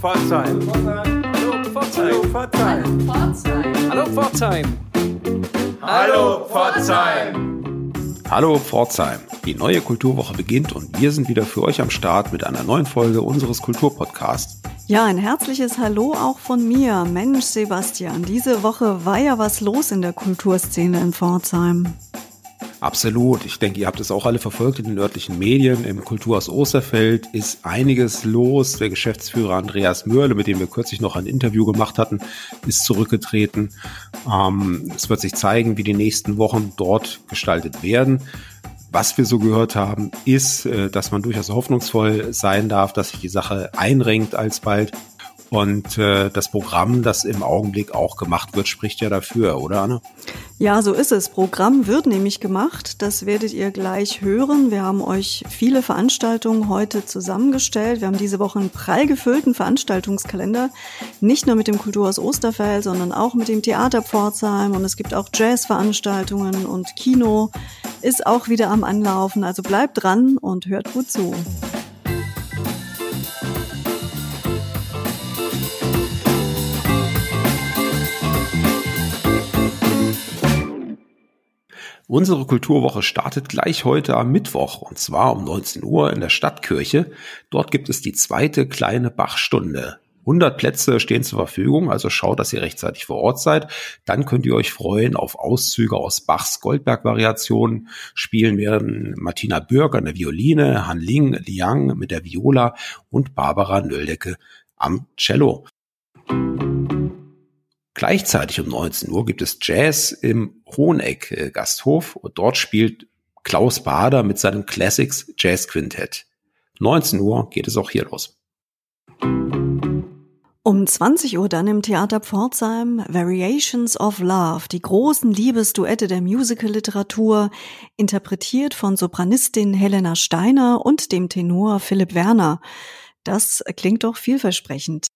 Pforzheim. Hallo Pforzheim. Hallo Pforzheim. Hallo Pforzheim. Hallo Pforzheim. Die neue Kulturwoche beginnt und wir sind wieder für euch am Start mit einer neuen Folge unseres Kulturpodcasts. Ja, ein herzliches Hallo auch von mir. Mensch, Sebastian, diese Woche war ja was los in der Kulturszene in Pforzheim. Absolut. Ich denke, ihr habt es auch alle verfolgt in den örtlichen Medien. Im Kulturhaus Osterfeld ist einiges los. Der Geschäftsführer Andreas Mörle, mit dem wir kürzlich noch ein Interview gemacht hatten, ist zurückgetreten. Ähm, es wird sich zeigen, wie die nächsten Wochen dort gestaltet werden. Was wir so gehört haben, ist, äh, dass man durchaus hoffnungsvoll sein darf, dass sich die Sache einrenkt alsbald. Und äh, das Programm, das im Augenblick auch gemacht wird, spricht ja dafür, oder Anne? Ja, so ist es. Programm wird nämlich gemacht. Das werdet ihr gleich hören. Wir haben euch viele Veranstaltungen heute zusammengestellt. Wir haben diese Woche einen prall gefüllten Veranstaltungskalender. Nicht nur mit dem Kulturhaus Osterfeld, sondern auch mit dem Theater Pforzheim. Und es gibt auch Jazzveranstaltungen und Kino ist auch wieder am Anlaufen. Also bleibt dran und hört gut zu. Unsere Kulturwoche startet gleich heute am Mittwoch und zwar um 19 Uhr in der Stadtkirche. Dort gibt es die zweite kleine Bachstunde. 100 Plätze stehen zur Verfügung, also schaut, dass ihr rechtzeitig vor Ort seid. Dann könnt ihr euch freuen auf Auszüge aus Bachs Goldberg-Variationen. Spielen werden Martina Bürg an der Violine, Han Ling, Liang mit der Viola und Barbara Nöldecke am Cello. Gleichzeitig um 19 Uhr gibt es Jazz im Hoheneck äh, Gasthof und dort spielt Klaus Bader mit seinem Classics Jazz Quintett. 19 Uhr geht es auch hier los. Um 20 Uhr dann im Theater Pforzheim Variations of Love, die großen Liebesduette der Musical-Literatur, interpretiert von Sopranistin Helena Steiner und dem Tenor Philipp Werner. Das klingt doch vielversprechend.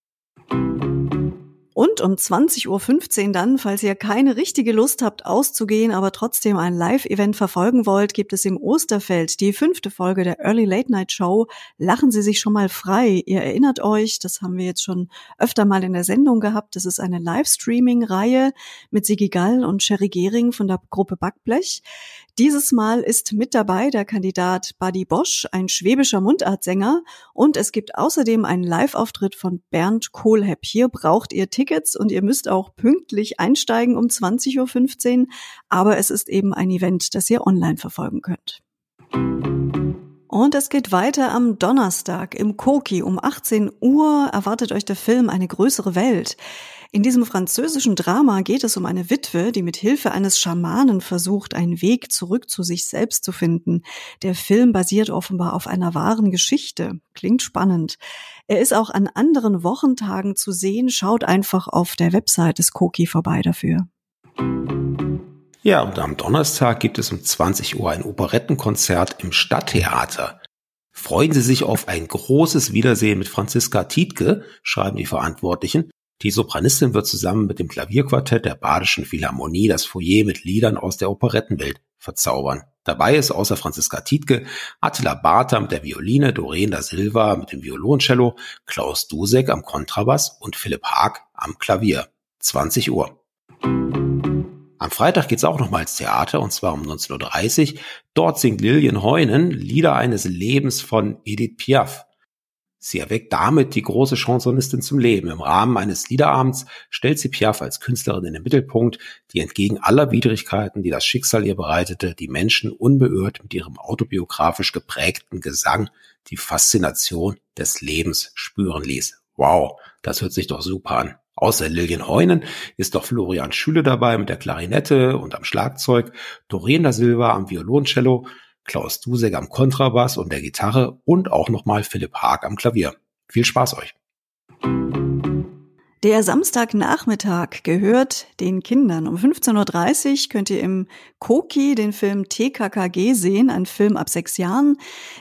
Und um 20.15 Uhr dann, falls ihr keine richtige Lust habt auszugehen, aber trotzdem ein Live-Event verfolgen wollt, gibt es im Osterfeld die fünfte Folge der Early Late Night Show. Lachen Sie sich schon mal frei. Ihr erinnert euch, das haben wir jetzt schon öfter mal in der Sendung gehabt. Das ist eine Livestreaming-Reihe mit Sigi Gall und Sherry Gehring von der Gruppe Backblech. Dieses Mal ist mit dabei der Kandidat Buddy Bosch, ein schwäbischer Mundartsänger. Und es gibt außerdem einen Live-Auftritt von Bernd Kohlhepp. Hier braucht ihr Tickets und ihr müsst auch pünktlich einsteigen um 20.15 Uhr. Aber es ist eben ein Event, das ihr online verfolgen könnt. Und es geht weiter am Donnerstag im Koki um 18 Uhr erwartet euch der Film Eine größere Welt. In diesem französischen Drama geht es um eine Witwe, die mit Hilfe eines Schamanen versucht, einen Weg zurück zu sich selbst zu finden. Der Film basiert offenbar auf einer wahren Geschichte. Klingt spannend. Er ist auch an anderen Wochentagen zu sehen. Schaut einfach auf der Website des Koki vorbei dafür. Ja, und am Donnerstag gibt es um 20 Uhr ein Operettenkonzert im Stadttheater. Freuen Sie sich auf ein großes Wiedersehen mit Franziska Tietke, schreiben die Verantwortlichen. Die Sopranistin wird zusammen mit dem Klavierquartett der Badischen Philharmonie das Foyer mit Liedern aus der Operettenwelt verzaubern. Dabei ist außer Franziska Tietke Attila Bartha mit der Violine, Doreen da Silva mit dem Violoncello, Klaus Dusek am Kontrabass und Philipp Haag am Klavier. 20 Uhr. Am Freitag geht's auch nochmal ins Theater und zwar um 19.30 Uhr. Dort singt Lilian Heunen Lieder eines Lebens von Edith Piaf. Sie erweckt damit die große Chansonistin zum Leben. Im Rahmen eines Liederabends stellt sie Piaf als Künstlerin in den Mittelpunkt, die entgegen aller Widrigkeiten, die das Schicksal ihr bereitete, die Menschen unbeirrt mit ihrem autobiografisch geprägten Gesang die Faszination des Lebens spüren ließ. Wow, das hört sich doch super an. Außer Lilian Heunen ist doch Florian Schüle dabei mit der Klarinette und am Schlagzeug, Doreen da Silva am Violoncello, Klaus Dusek am Kontrabass und der Gitarre und auch nochmal Philipp Haag am Klavier. Viel Spaß euch! Der Samstagnachmittag gehört den Kindern. Um 15.30 Uhr könnt ihr im Koki den Film TKKG sehen, ein Film ab sechs Jahren.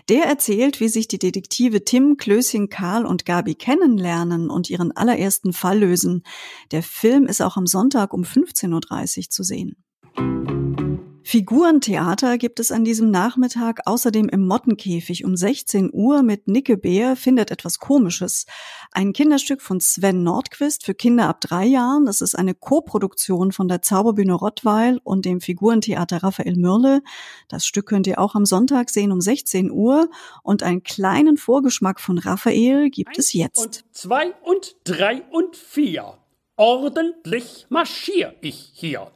Der erzählt, wie sich die Detektive Tim, Klößchen, Karl und Gabi kennenlernen und ihren allerersten Fall lösen. Der Film ist auch am Sonntag um 15.30 Uhr zu sehen. Figurentheater gibt es an diesem Nachmittag außerdem im Mottenkäfig um 16 Uhr mit Nicke Beer findet etwas Komisches. Ein Kinderstück von Sven Nordquist für Kinder ab drei Jahren. Das ist eine Koproduktion von der Zauberbühne Rottweil und dem Figurentheater Raphael Mürle. Das Stück könnt ihr auch am Sonntag sehen um 16 Uhr und einen kleinen Vorgeschmack von Raphael gibt es jetzt. Und zwei und drei und vier. Ordentlich marschier ich hier.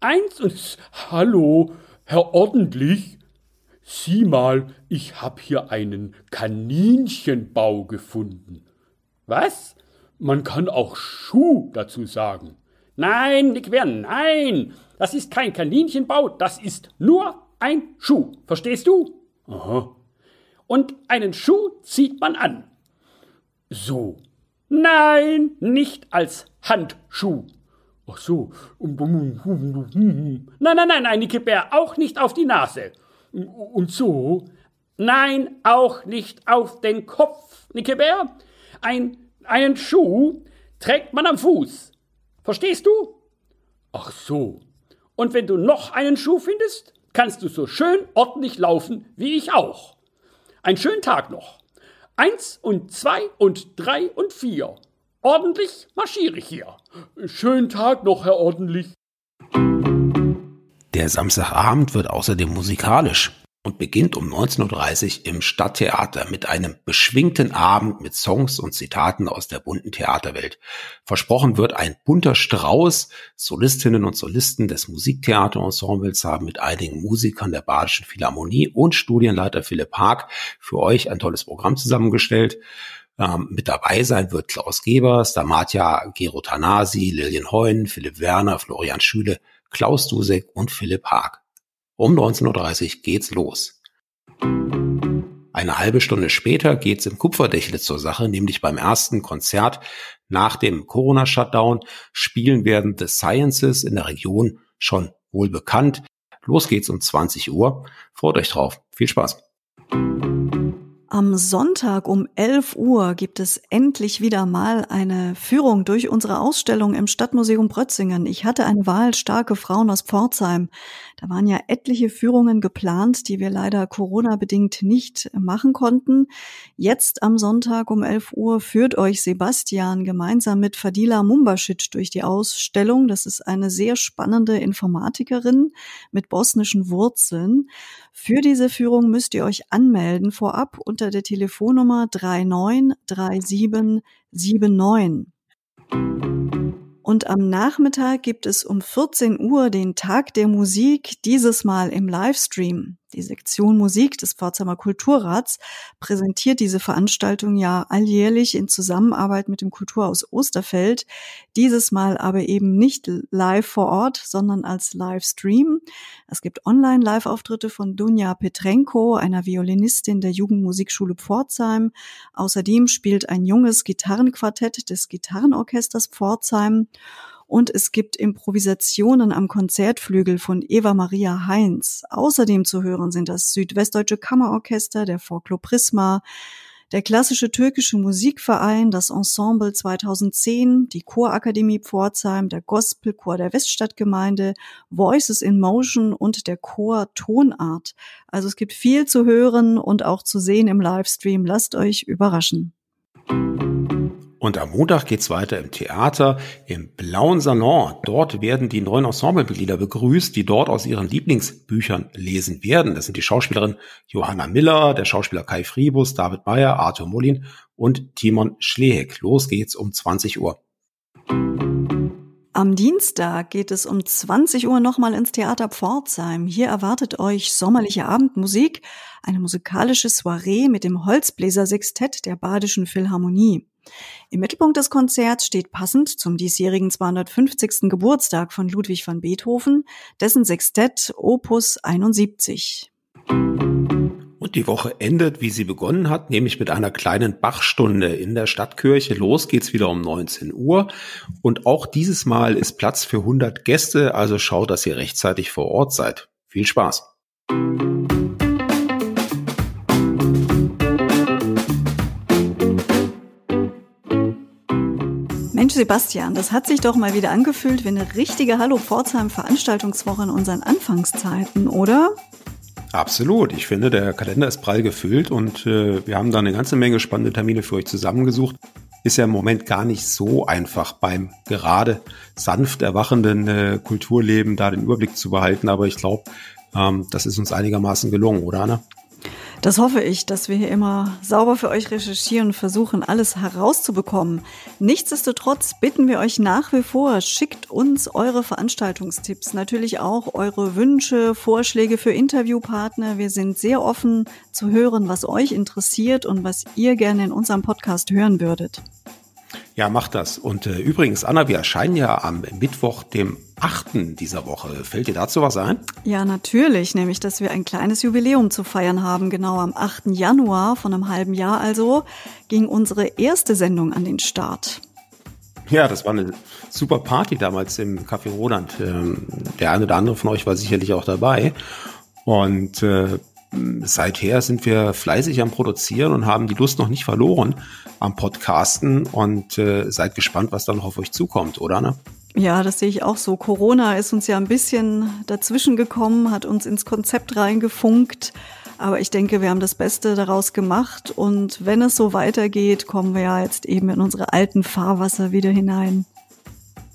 Eins und Hallo, Herr Ordentlich. Sieh mal, ich hab hier einen Kaninchenbau gefunden. Was? Man kann auch Schuh dazu sagen. Nein, Nick Wer, nein. Das ist kein Kaninchenbau, das ist nur ein Schuh. Verstehst du? Aha. Und einen Schuh zieht man an. So. Nein, nicht als Handschuh. Ach so. Nein, nein, nein, nein, Niki Bär, auch nicht auf die Nase. Und so? Nein, auch nicht auf den Kopf, Niki Bär. Ein, einen Schuh trägt man am Fuß. Verstehst du? Ach so. Und wenn du noch einen Schuh findest, kannst du so schön ordentlich laufen wie ich auch. Einen schönen Tag noch. Eins und zwei und drei und vier. Ordentlich marschiere ich hier. Schönen Tag noch, Herr Ordentlich. Der Samstagabend wird außerdem musikalisch und beginnt um 19.30 Uhr im Stadttheater mit einem beschwingten Abend mit Songs und Zitaten aus der bunten Theaterwelt. Versprochen wird ein bunter Strauß. Solistinnen und Solisten des Musiktheaterensembles haben mit einigen Musikern der Badischen Philharmonie und Studienleiter Philipp Haag für euch ein tolles Programm zusammengestellt. Ähm, mit dabei sein wird Klaus Gebers, Damatja Gerotanasi, Lilian Heun, Philipp Werner, Florian Schüle, Klaus Dusek und Philipp Haag. Um 19.30 Uhr geht's los. Eine halbe Stunde später geht's im Kupferdächle zur Sache, nämlich beim ersten Konzert nach dem Corona-Shutdown spielen werden The Sciences in der Region schon wohl bekannt. Los geht's um 20 Uhr. Freut euch drauf. Viel Spaß. Am Sonntag um 11 Uhr gibt es endlich wieder mal eine Führung durch unsere Ausstellung im Stadtmuseum Brötzingen. Ich hatte eine Wahl starke Frauen aus Pforzheim. Da waren ja etliche Führungen geplant, die wir leider Corona-bedingt nicht machen konnten. Jetzt am Sonntag um 11 Uhr führt euch Sebastian gemeinsam mit Fadila Mumbaschit durch die Ausstellung. Das ist eine sehr spannende Informatikerin mit bosnischen Wurzeln. Für diese Führung müsst ihr euch anmelden vorab unter der Telefonnummer 393779. Und am Nachmittag gibt es um 14 Uhr den Tag der Musik, dieses Mal im Livestream. Die Sektion Musik des Pforzheimer Kulturrats präsentiert diese Veranstaltung ja alljährlich in Zusammenarbeit mit dem Kulturhaus Osterfeld. Dieses Mal aber eben nicht live vor Ort, sondern als Livestream. Es gibt Online-Live-Auftritte von Dunja Petrenko, einer Violinistin der Jugendmusikschule Pforzheim. Außerdem spielt ein junges Gitarrenquartett des Gitarrenorchesters Pforzheim. Und es gibt Improvisationen am Konzertflügel von Eva Maria Heinz. Außerdem zu hören sind das Südwestdeutsche Kammerorchester, der Folklore Prisma, der klassische türkische Musikverein, das Ensemble 2010, die Chorakademie Pforzheim, der Gospelchor der Weststadtgemeinde, Voices in Motion und der Chor Tonart. Also es gibt viel zu hören und auch zu sehen im Livestream. Lasst euch überraschen. Und am Montag geht's weiter im Theater, im Blauen Salon. Dort werden die neuen Ensemblemitglieder begrüßt, die dort aus ihren Lieblingsbüchern lesen werden. Das sind die Schauspielerin Johanna Miller, der Schauspieler Kai Friebus, David Meyer, Arthur Mullin und Timon Schleheck. Los geht's um 20 Uhr. Am Dienstag geht es um 20 Uhr nochmal ins Theater Pforzheim. Hier erwartet euch sommerliche Abendmusik, eine musikalische Soiree mit dem Holzbläser-Sextett der Badischen Philharmonie. Im Mittelpunkt des Konzerts steht passend zum diesjährigen 250. Geburtstag von Ludwig van Beethoven dessen Sextett Opus 71. Und die Woche endet, wie sie begonnen hat, nämlich mit einer kleinen Bachstunde in der Stadtkirche. Los geht's wieder um 19 Uhr. Und auch dieses Mal ist Platz für 100 Gäste, also schaut, dass ihr rechtzeitig vor Ort seid. Viel Spaß! Sebastian, das hat sich doch mal wieder angefühlt wie eine richtige Hallo Pforzheim Veranstaltungswoche in unseren Anfangszeiten, oder? Absolut. Ich finde, der Kalender ist prall gefüllt und äh, wir haben da eine ganze Menge spannende Termine für euch zusammengesucht. Ist ja im Moment gar nicht so einfach beim gerade sanft erwachenden äh, Kulturleben da den Überblick zu behalten, aber ich glaube, ähm, das ist uns einigermaßen gelungen, oder Anna? Das hoffe ich, dass wir hier immer sauber für euch recherchieren und versuchen, alles herauszubekommen. Nichtsdestotrotz bitten wir euch nach wie vor, schickt uns eure Veranstaltungstipps, natürlich auch eure Wünsche, Vorschläge für Interviewpartner. Wir sind sehr offen zu hören, was euch interessiert und was ihr gerne in unserem Podcast hören würdet. Ja, macht das. Und äh, übrigens, Anna, wir erscheinen ja am Mittwoch, dem 8. dieser Woche. Fällt dir dazu was ein? Ja, natürlich, nämlich, dass wir ein kleines Jubiläum zu feiern haben. Genau am 8. Januar von einem halben Jahr also ging unsere erste Sendung an den Start. Ja, das war eine super Party damals im Café Roland. Ähm, der eine oder andere von euch war sicherlich auch dabei. Und äh, seither sind wir fleißig am Produzieren und haben die Lust noch nicht verloren am Podcasten und äh, seid gespannt, was da noch auf euch zukommt, oder? Ne? Ja, das sehe ich auch so. Corona ist uns ja ein bisschen dazwischen gekommen, hat uns ins Konzept reingefunkt. Aber ich denke, wir haben das Beste daraus gemacht. Und wenn es so weitergeht, kommen wir ja jetzt eben in unsere alten Fahrwasser wieder hinein.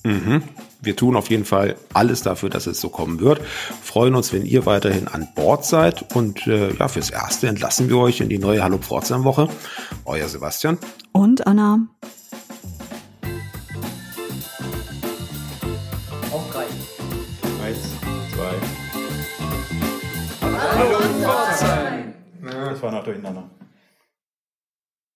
Mhm. Wir tun auf jeden Fall alles dafür, dass es so kommen wird. Freuen uns, wenn ihr weiterhin an Bord seid. Und äh, ja, fürs Erste entlassen wir euch in die neue Hallo Pforzheim Woche. Euer Sebastian. Und Anna.